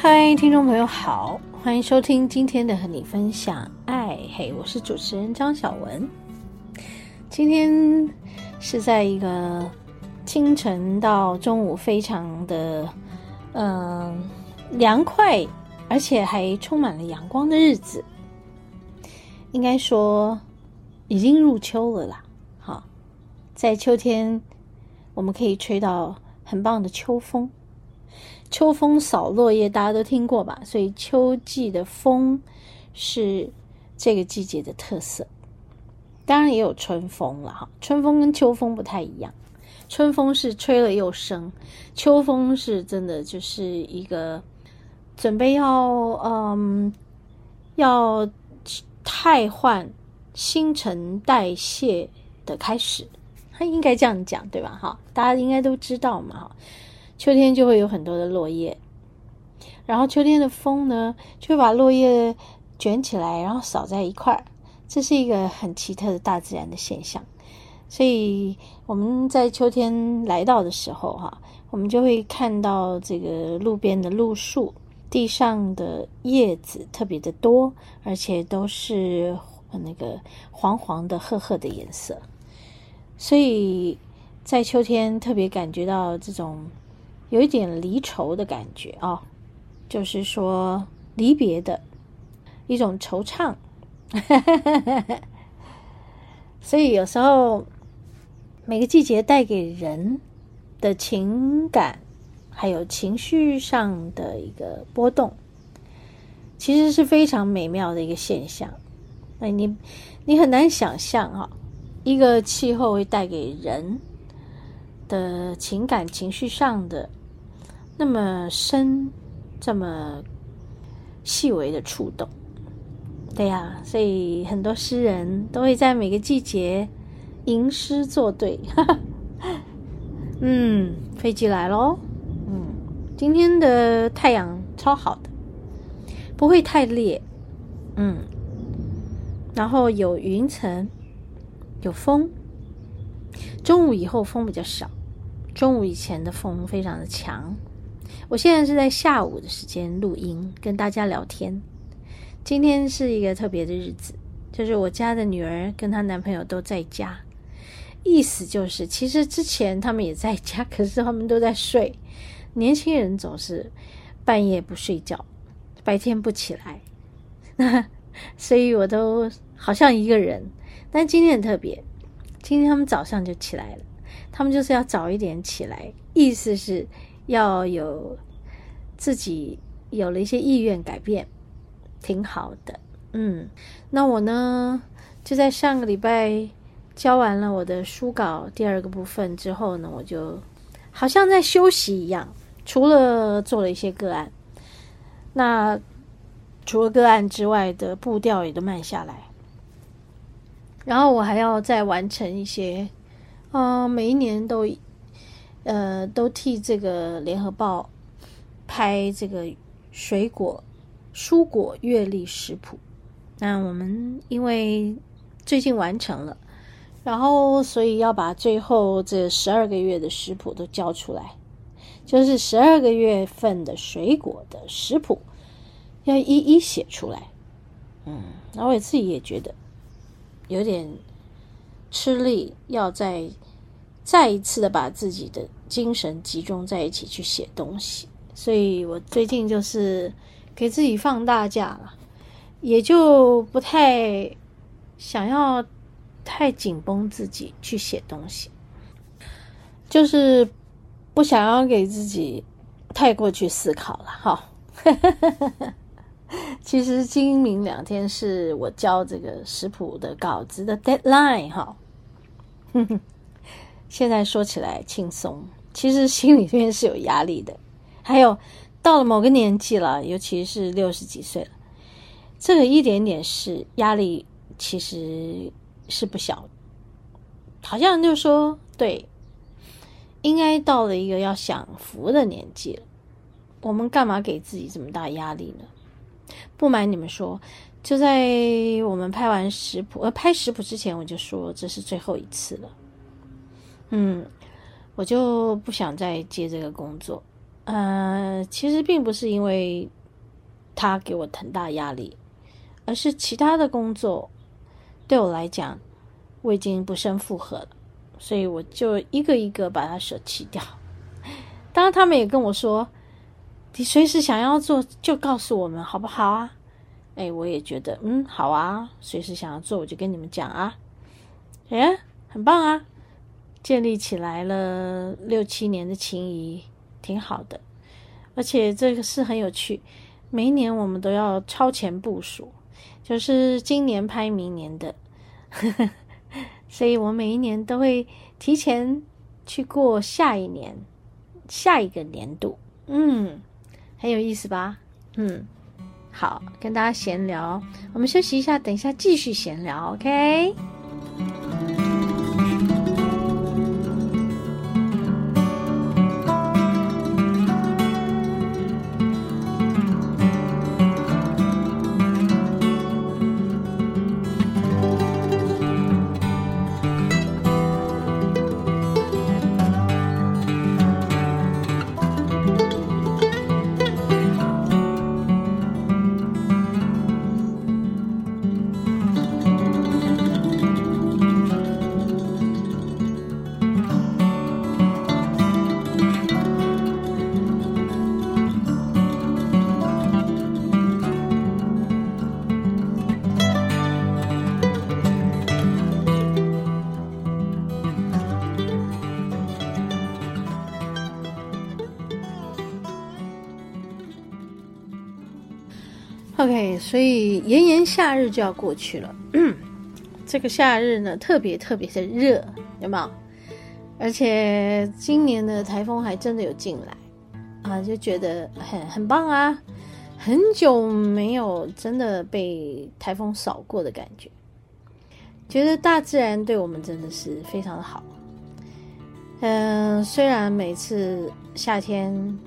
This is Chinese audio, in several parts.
嗨，听众朋友好，欢迎收听今天的和你分享爱。嘿，我是主持人张小文。今天是在一个清晨到中午非常的嗯凉快，而且还充满了阳光的日子。应该说已经入秋了啦。好，在秋天我们可以吹到很棒的秋风。秋风扫落叶，大家都听过吧？所以秋季的风是这个季节的特色。当然也有春风了哈，春风跟秋风不太一样。春风是吹了又生，秋风是真的就是一个准备要嗯要汰换新陈代谢的开始，他应该这样讲对吧？哈，大家应该都知道嘛哈。秋天就会有很多的落叶，然后秋天的风呢，就会把落叶卷起来，然后扫在一块儿。这是一个很奇特的大自然的现象。所以我们在秋天来到的时候，哈，我们就会看到这个路边的路树，地上的叶子特别的多，而且都是那个黄黄的、褐褐的颜色。所以在秋天特别感觉到这种。有一点离愁的感觉啊、哦，就是说离别的一种惆怅，所以有时候每个季节带给人的情感，还有情绪上的一个波动，其实是非常美妙的一个现象。那你你很难想象啊，一个气候会带给人的情感情绪上的。那么深，这么细微的触动，对呀、所以很多诗人都会在每个季节吟诗作对。嗯，飞机来咯。嗯，今天的太阳超好的，不会太烈。嗯，然后有云层，有风。中午以后风比较少，中午以前的风非常的强。我现在是在下午的时间录音，跟大家聊天。今天是一个特别的日子，就是我家的女儿跟她男朋友都在家。意思就是，其实之前他们也在家，可是他们都在睡。年轻人总是半夜不睡觉，白天不起来，所以我都好像一个人。但今天很特别，今天他们早上就起来了，他们就是要早一点起来，意思是。要有自己有了一些意愿改变，挺好的。嗯，那我呢，就在上个礼拜交完了我的书稿第二个部分之后呢，我就好像在休息一样，除了做了一些个案，那除了个案之外的步调也都慢下来。然后我还要再完成一些，啊、呃，每一年都。呃，都替这个联合报拍这个水果、蔬果月历食谱。那我们因为最近完成了，然后所以要把最后这十二个月的食谱都交出来，就是十二个月份的水果的食谱要一一写出来。嗯，然后我自己也觉得有点吃力，要在再一次的把自己的。精神集中在一起去写东西，所以我最近就是给自己放大假了，也就不太想要太紧绷自己去写东西，就是不想要给自己太过去思考了哈。其实今明两天是我交这个食谱的稿子的 deadline 哈。现在说起来轻松，其实心里面是有压力的。还有到了某个年纪了，尤其是六十几岁了，这个一点点是压力，其实是不小。好像就说对，应该到了一个要享福的年纪了。我们干嘛给自己这么大压力呢？不瞒你们说，就在我们拍完食谱，呃，拍食谱之前，我就说这是最后一次了。嗯，我就不想再接这个工作。呃，其实并不是因为他给我很大压力，而是其他的工作对我来讲，我已经不胜负荷了，所以我就一个一个把它舍弃掉。当然，他们也跟我说，你随时想要做就告诉我们，好不好啊？哎，我也觉得，嗯，好啊，随时想要做我就跟你们讲啊。哎，很棒啊！建立起来了六七年的情谊，挺好的，而且这个是很有趣。每一年我们都要超前部署，就是今年拍明年的，所以我每一年都会提前去过下一年、下一个年度。嗯，很有意思吧？嗯，好，跟大家闲聊，我们休息一下，等一下继续闲聊，OK OK，所以炎炎夏日就要过去了。这个夏日呢，特别特别的热，有没有？而且今年的台风还真的有进来啊，就觉得很很棒啊！很久没有真的被台风扫过的感觉，觉得大自然对我们真的是非常的好。嗯，虽然每次夏天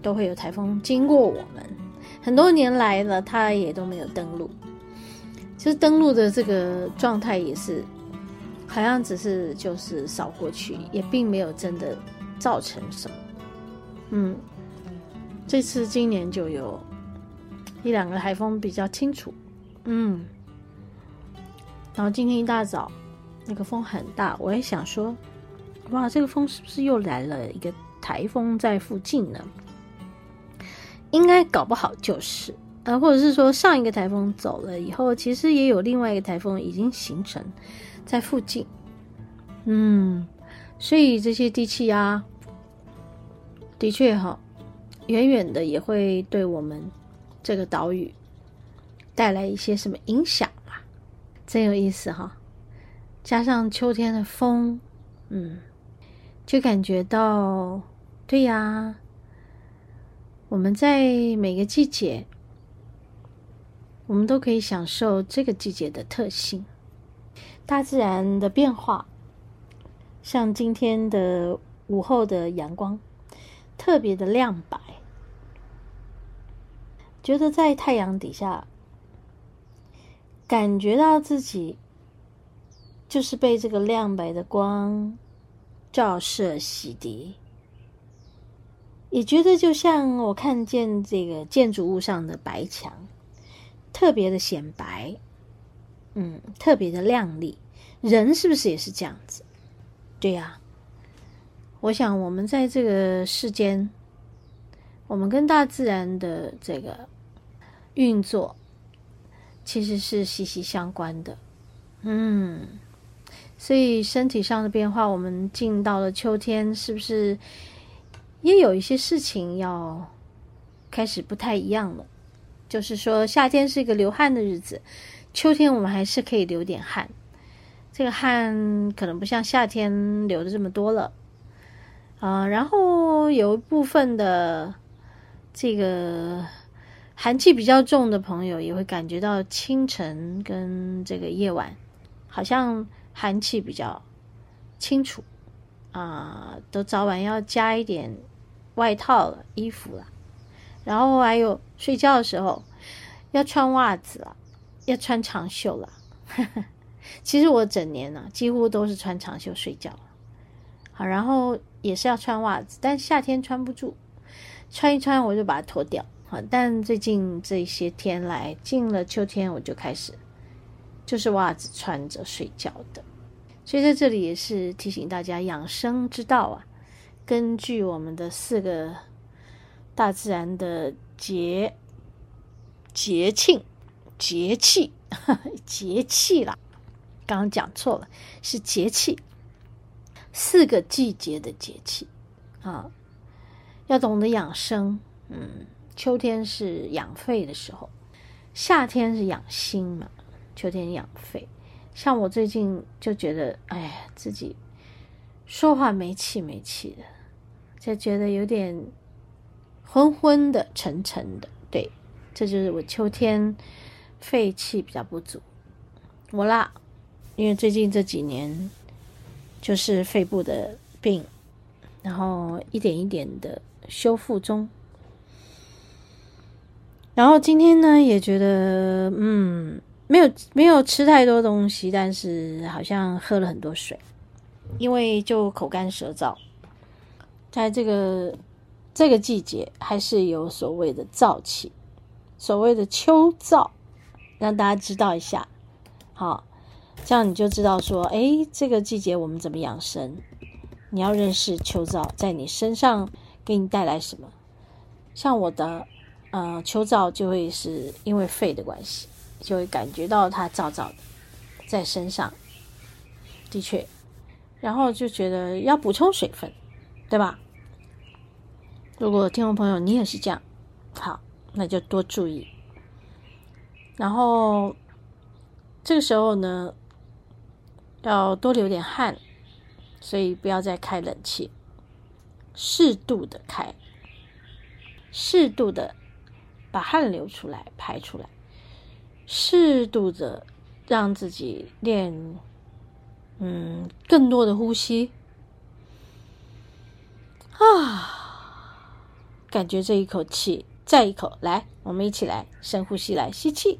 都会有台风经过我们。很多年来呢，他也都没有登陆。其实登陆的这个状态也是，好像只是就是扫过去，也并没有真的造成什么。嗯，这次今年就有一两个台风比较清楚。嗯，然后今天一大早那个风很大，我也想说，哇，这个风是不是又来了一个台风在附近呢？应该搞不好就是，呃，或者是说上一个台风走了以后，其实也有另外一个台风已经形成在附近，嗯，所以这些低气压的确哈，远远的也会对我们这个岛屿带来一些什么影响吧，真有意思哈，加上秋天的风，嗯，就感觉到，对呀。我们在每个季节，我们都可以享受这个季节的特性，大自然的变化。像今天的午后的阳光，特别的亮白，觉得在太阳底下，感觉到自己就是被这个亮白的光照射洗涤。也觉得就像我看见这个建筑物上的白墙，特别的显白，嗯，特别的亮丽。人是不是也是这样子？对呀。我想我们在这个世间，我们跟大自然的这个运作其实是息息相关的。嗯，所以身体上的变化，我们进到了秋天，是不是也有一些事情要开始不太一样了？就是说，夏天是一个流汗的日子，秋天我们还是可以流点汗。这个汗可能不像夏天流的这么多了啊、然后有一部分的这个寒气比较重的朋友，也会感觉到清晨跟这个夜晚。好像寒气比较清楚啊，都早晚要加一点外套了、衣服了，然后还有睡觉的时候要穿袜子了，要穿长袖了。其实我整年呢、几乎都是穿长袖睡觉。好，然后也是要穿袜子，但夏天穿不住，穿一穿我就把它脱掉。好，但最近这些天来，进了秋天我就开始。就是袜子穿着睡觉的，所以在这里也是提醒大家养生之道啊。根据我们的四个大自然的节节庆节气 节气啦，刚刚讲错了，是节气，四个季节的节气啊，要懂得养生。嗯，秋天是养肺的时候，夏天是养心嘛。秋天养肺，像我最近就觉得，哎呀，自己说话没气没气的，就觉得有点昏昏的、沉沉的。对，这就是我秋天肺气比较不足。我啦，因为最近这几年就是肺部的病，然后一点一点的修复中。然后今天呢，也觉得，嗯。没有没有吃太多东西，但是好像喝了很多水，因为就口干舌燥，在这个这个季节还是有所谓的燥气，所谓的秋燥，让大家知道一下，好，这样你就知道说，哎，这个季节我们怎么养生？你要认识秋燥在你身上给你带来什么？像我的，呃，秋燥就会是因为肺的关系。就会感觉到它燥燥的在身上，的确，然后就觉得要补充水分，对吧？如果听众朋友你也是这样，好，那就多注意。然后这个时候呢，要多流点汗，所以不要再开冷气，适度的开，适度的把汗流出来，排出来。适度的让自己练，嗯，更多的呼吸啊，感觉这一口气，再一口，来，我们一起来深呼吸，来吸气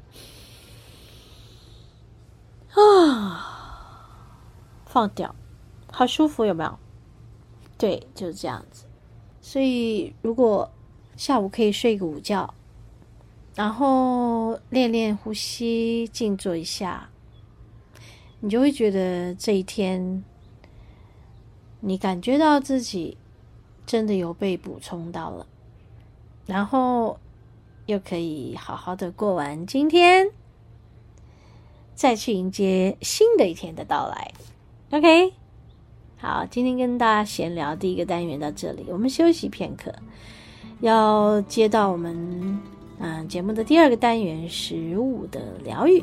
啊，放掉，好舒服，有没有？对，就是这样子。所以，如果下午可以睡个午觉。然后练练呼吸，静坐一下，你就会觉得这一天，你感觉到自己真的有被补充到了，然后又可以好好的过完今天，再去迎接新的一天的到来。OK，好，今天跟大家闲聊第一个单元到这里，我们休息片刻，要接到我们。嗯，节目的第二个单元，食物的疗愈。